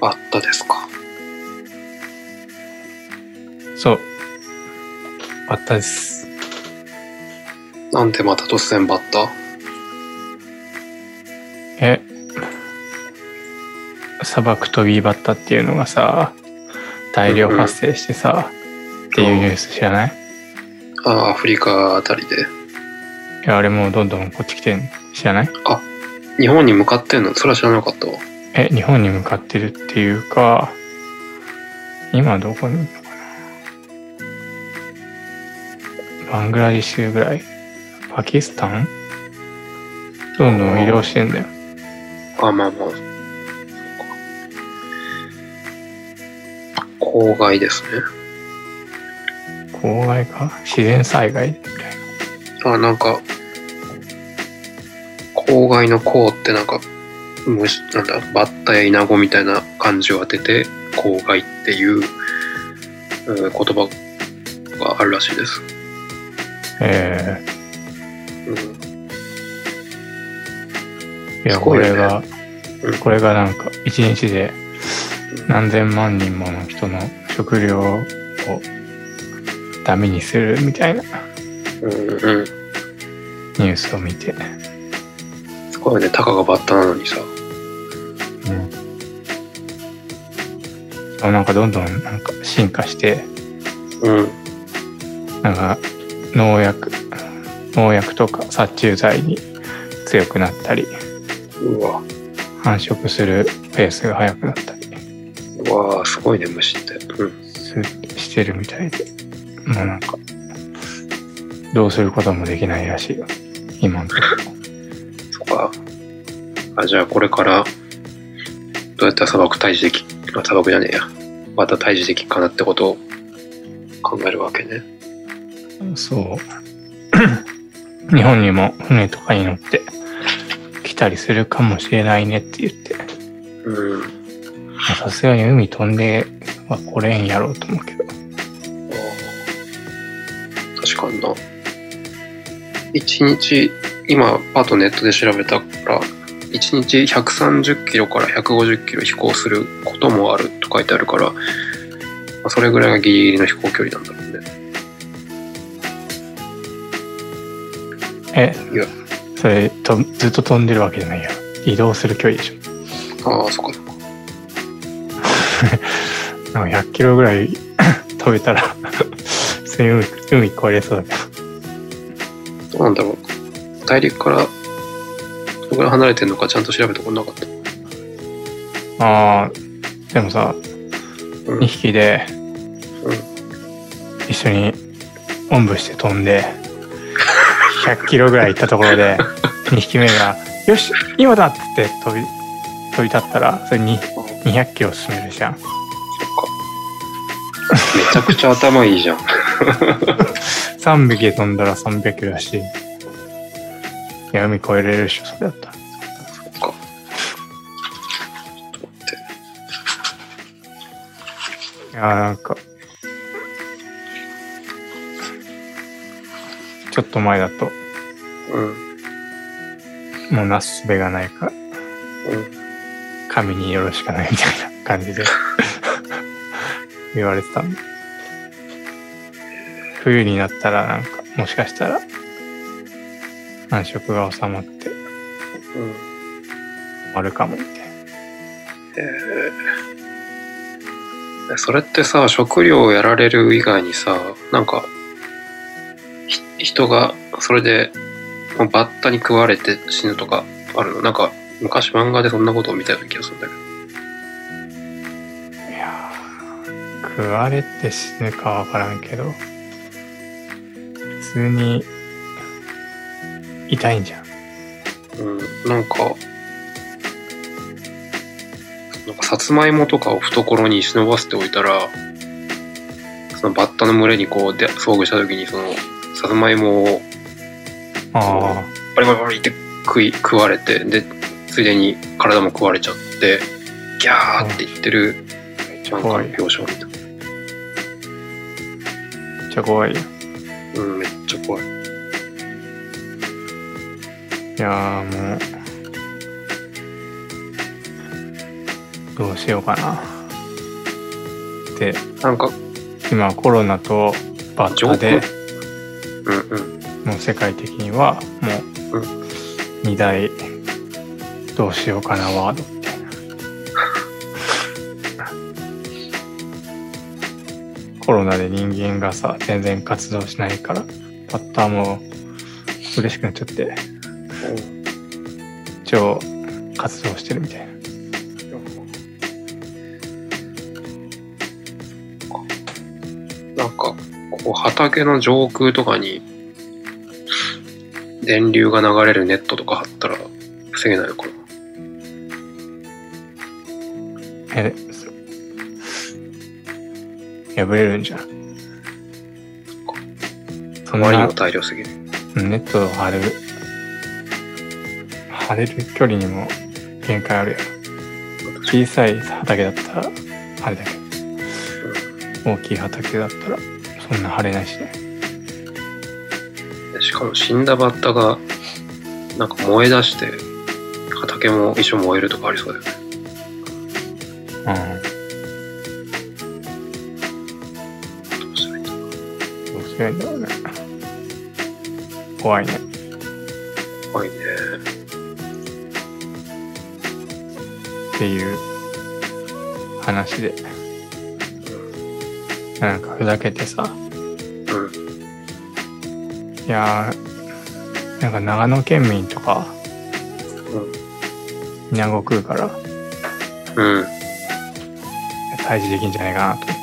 バッタですか？そう。バッタです。なんでまた突然バッタ？え、砂漠飛びバッタっていうのがさ、大量発生してさ、っていうニュース知らない？ああ、アフリカあたりで。いや、あれもうどんどんこっち来てん知らない？日本に向かってんの？それは知らなかったわ。え、日本に向かってるっていうか、今どこにいるのかなバングラディッシュぐらいパキスタン？どんどん移動してんだよ。あ、まあまあ。公害ですね。公害か？自然災害？みたいな。あ、なんか、公害の公ってなんか、虫、なんだ、バッタやイナゴみたいな漢字を当てて、公害っていう、うん言葉があるらしいです。えうん、ー、いや、すごいよね。これが、うん。これがなんか一日で何千万人もの人の食料をダメにするみたいなうんうん。ニュースを見て、すごいね、たかがバッタなのにさ。うん、なんかどんどんなんか進化してうん。なんか農薬農薬とか殺虫剤に強くなったりうわ、繁殖するペースが速くなったりうわすごいね、虫って。うん。すしてるみたいでもうなんかどうすることもできないらしいよ今のとこそっ か。あ、じゃあこれから、どうやったら砂漠退治でき、あ砂漠じゃねえや。また退治できっかなってことを考えるわけね。ろそう 日本にも船とかに乗って来たりするかもしれないねって言ってうん。まあさすがに海飛んでは来れんやろうと思うけど確かにな。一日、今、パッとネットで調べたから、一日130キロから150キロ飛行することもあると書いてあるから、まあ、それぐらいがギリギリの飛行距離なんだろうね。えいや、それとずっと飛んでるわけじゃないや移動する距離でしょああ、そっかそっか。なんか100キロぐらい 飛べたら普通に海海越えれそうだけどどうなんだろう。大陸から、どのぐらい離れてるのかちゃんと調べたことなかった。ああでもさうん2匹でうん一緒におんぶして飛んで100キロぐらい行ったところで 2匹目が「よし今だ!」っって飛び飛び立ったらそれに200キロ進めるじゃんそっか。めちゃくちゃ頭いいじゃん。3匹で飛んだら300キロだしいや海越えれるでしょそれだったらそっか。ちょっと待って。いやーなんかちょっと前だとうん。もうなすすべがないからうん。神によろしかないみたいな感じで 言われてたんで冬になったらなんかもしかしたら繁殖が収まって。うん。終わるかもみたいな。えー。それってさ食料をやられる以外にさなんかひ人がそれでもうバッタに食われて死ぬとかあるの？なんか昔漫画でそんなことを見たような気がするんだけど。いやー食われて死ぬかわからんけど普通に痛いんじゃん。うんなんかなんかさつまいもとかを懐に忍ばせておいたらそのバッタの群れにこうで遭遇した時にそのさつまいもをあバリバリバリって食い食われてでついでに体も食われちゃってギャーって言ってるあめっちなんかゃ怖い。めっちゃ怖いよ。うんめっちゃ怖いいやーもうどうしようかな。で、なんか、今コロナとバッタで、うんうん。もう世界的にはもう2大どうしようかなワードみたいな。コロナで人間がさ、全然活動しないから、バッターも嬉しくなっちゃって、超活動してるみたいな。なんか、こう畑の上空とかに電流が流れるネットとか張ったら防げないのかなえ、そ破れるんじゃん。そんなあまりにも大量すぎる。ネットを張る、張れる距離にも限界あるやろ。小さい畑だったら、あれだけど、大きい畑だったら、そんな張れないしね。しかも死んだバッタがなんか燃え出して畑も一緒燃えるとかありそうだよね。うん。どうしたらいいんだろうどうんだろうね。怖いね。怖いね。っていう話で。なんかふざけてさ、うん。いやー、なんか長野県民とか、うん。稲子食うから、うん。退治できんじゃないかなと思って。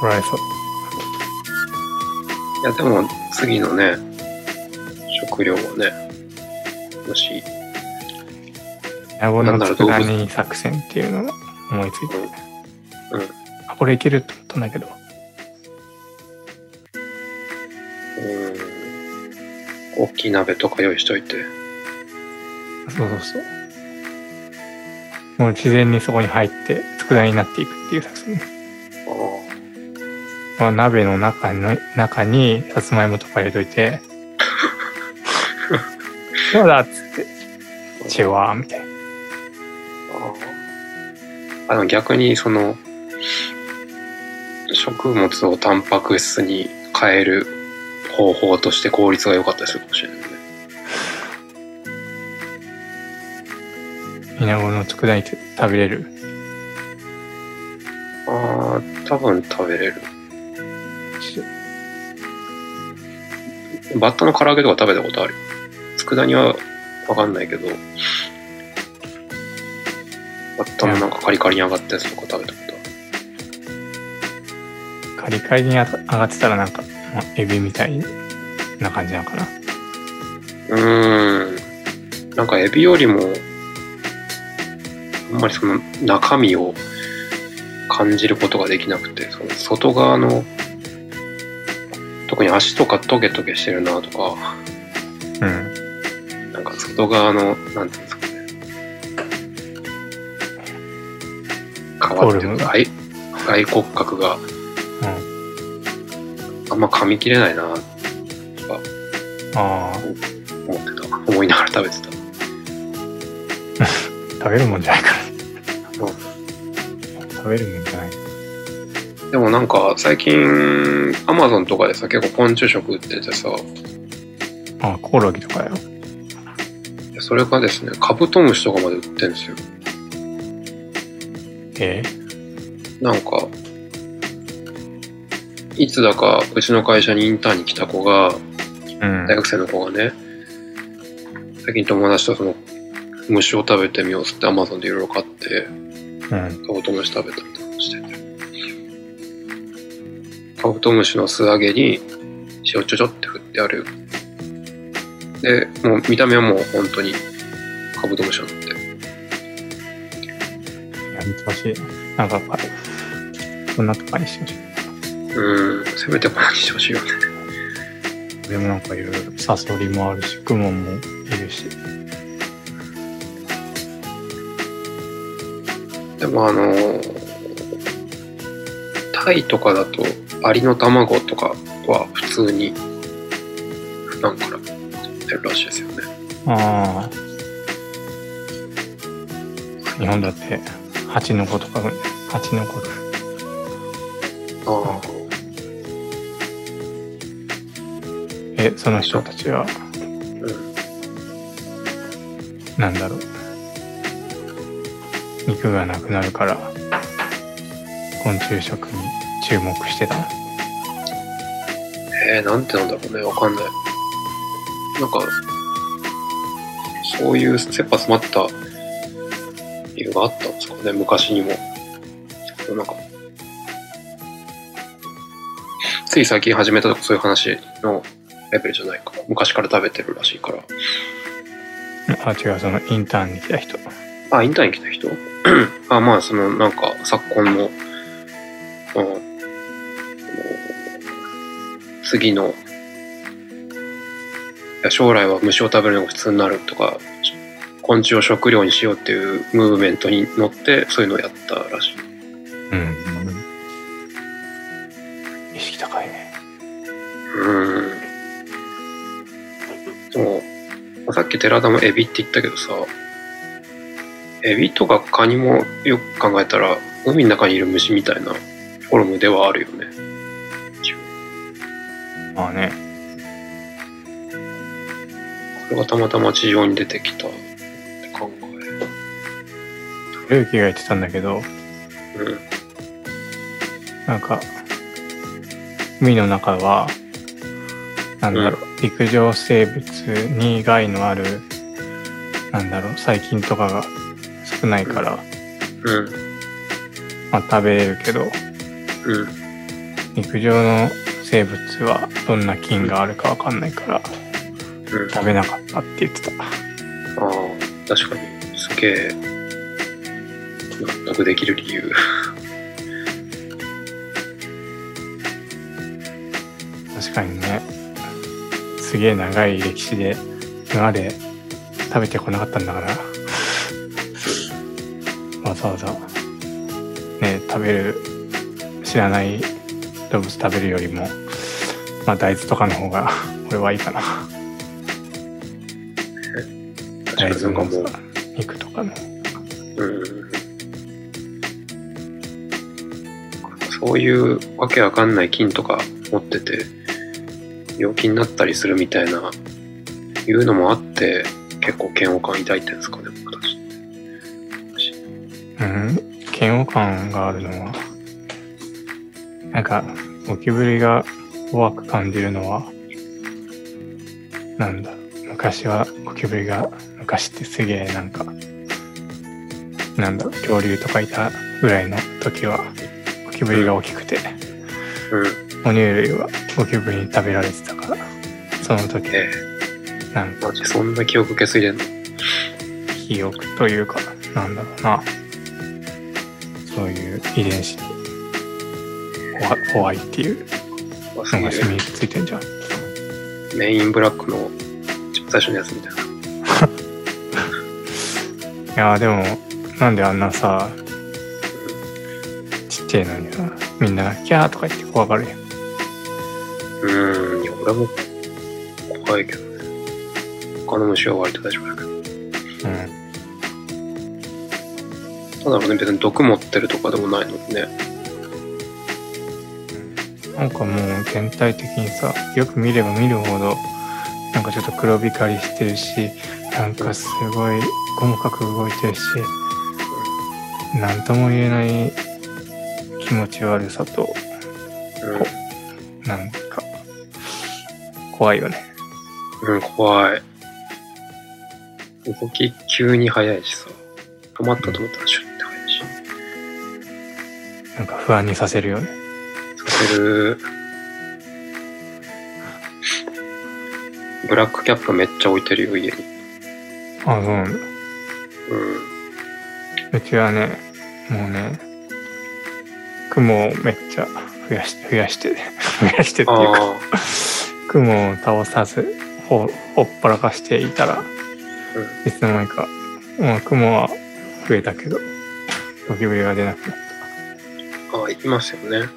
怒られそう。いやでも次のね、食料をね、もし、稲子の佃煮作戦っていうのを思いついて、うん。うん。あ、これいけると思ったんだけど、大きい鍋とか用意しといて。そうそうそう。もう自然にそこに入って、佃煮になっていくっていう作戦。あまあ、鍋の中の中にさつまいもとか入れといて、そうだっつって、チワーみたいな。ああの逆にその食物をタンパク質に変える方法として効率が良かったりするかもしれないね。稲子の佃煮食べれる？ああ、多分食べれる。バッタの唐揚げとか食べたことあるよ。佃煮はわかんないけど、バッタのなんかカリカリに上がったやつとか食べたことある。カリカリに上がってたらなんか、まあ、エビみたいな感じなのかな。うーん。なんかエビよりも、あんまりその中身を感じることができなくて、その外側の、特に足とかトゲトゲしてるなとか、うん。なんか外側の、なんていうんですかね。皮っていうか、外外骨格があんま噛み切れないなとかああ、思ってた。思いながら食べてた。食べるもんじゃないから。うん食べるもんじゃない。でもなんか最近アマゾンとかでさ結構昆虫食売っててさあコオロギとかよ。それがですねカブトムシとかまで売ってるんですよえなんかいつだかうちの会社にインターンに来た子がうん。大学生の子がね最近友達とその虫を食べてみようっつってアマゾンでいろいろ買ってうん。カブトムシ食べたみたいなのしててカブトムシの素揚げに塩ちょちょって振ってあるでもう見た目はもう本当にカブトムシなんてほしいな。なんか、そんなとかにしてほしい。うんせめてこのにしてほしいよねでもなんかいろいろサソリもあるし、クモンもいるし。でもあのタイとかだとアリの卵とかは普通に普段から食ってるらしいですよねああ。日本だって蜂の子とか蜂の子ああ。えその人たちはうん。なんだろう肉がなくなるから昆虫食に注目してたのえー、なんてなんだろうね。わかんない。なんか、そういう切羽詰まった理由があったんですかね。昔にも。なんか、つい最近始めたとかそういう話のレベルじゃないから。昔から食べてるらしいから。あ違うそのインターンに来た人あ、インターンに来た人？あ、まあ、その、なんか、昨今の、うん、次の、いや将来は虫を食べるのが普通になるとか、昆虫を食料にしようっていうムーブメントに乗って、そういうのをやったらしい。うんさっき寺田もエビって言ったけどさ、エビとかカニもよく考えたら、海の中にいる虫みたいなフォルムではあるよね。まあねこれがたまたま地上に出てきたって考ルーキーが言ってたんだけどえ。うん。なんか海の中はなんだろう、陸上生物に害のあるなんだろう細菌とかが少ないから、うん。まあ、食べれるけどうん。陸上の生物はどんな菌があるかわかんないからうん。食べなかったって言ってたああ、確かに、すげえ、納得できる理由。確かにねすげえ長い歴史で今まで食べてこなかったんだから。わざわざね食べる知らない動物食べるよりもまあ大豆とかの方が俺はいいかな。大豆の、肉とかのうん。そういうわけわかんない菌とか持ってて、病気になったりするみたいな、いうのもあって、結構嫌悪感抱いてるんですかね、僕たち。うん？嫌悪感があるのは？なんかゴキブリが怖く感じるのは？なんだ？昔はゴキブリが昔ってすげえなんかなんだ恐竜とかいたぐらいの時はゴキブリが大きくて。うん。哺乳類はゴキブリに食べられてたから。その時えなんかそんな記憶受け継いでんの？記憶というかなんだろうな。そういう遺伝子に怖怖いっていうのが染みついてんじゃん。メインブラックの最初のやつみたいな。いやーでもなんであんなさちっちゃいのにさみんなキャーとか言って怖がるやん俺も怖いけどね。他の虫は割と大丈夫だけど。うんただね、別に毒持ってるとかでもないのにね。なんかもう全体的にさよく見れば見るほどなんかちょっと黒光りしてるしなんかすごい細かく動いてるし何とも言えない気持ち悪さとなんか怖いよねうん、うん、怖い。動き急に速いしさ。止まったと思ったらシュッて速いし。なんか不安にさせるよねさせる。ブラックキャップめっちゃ置いてるよ、家に。あそうなんだうん。うちはねもうね雲をめっちゃ増やし増やして増やしてっていうか。雲を倒さずほほっぱらかしていたらいつの間にか、まあ、雲は増えたけどゴキブリが出なくなっああ、いますよね。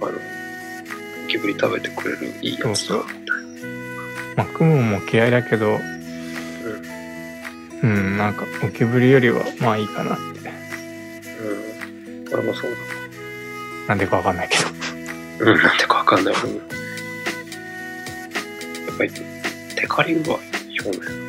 あの、ゴキブリ食べてくれるいいやつだまあ、雲も嫌いだけどうん。うん、なんかゴキブリよりはまあいいかなって。うん。俺もそうなんでかわかんないけど。だ。うん、なんでかわかんない。うんやっぱり、テカリングは表面。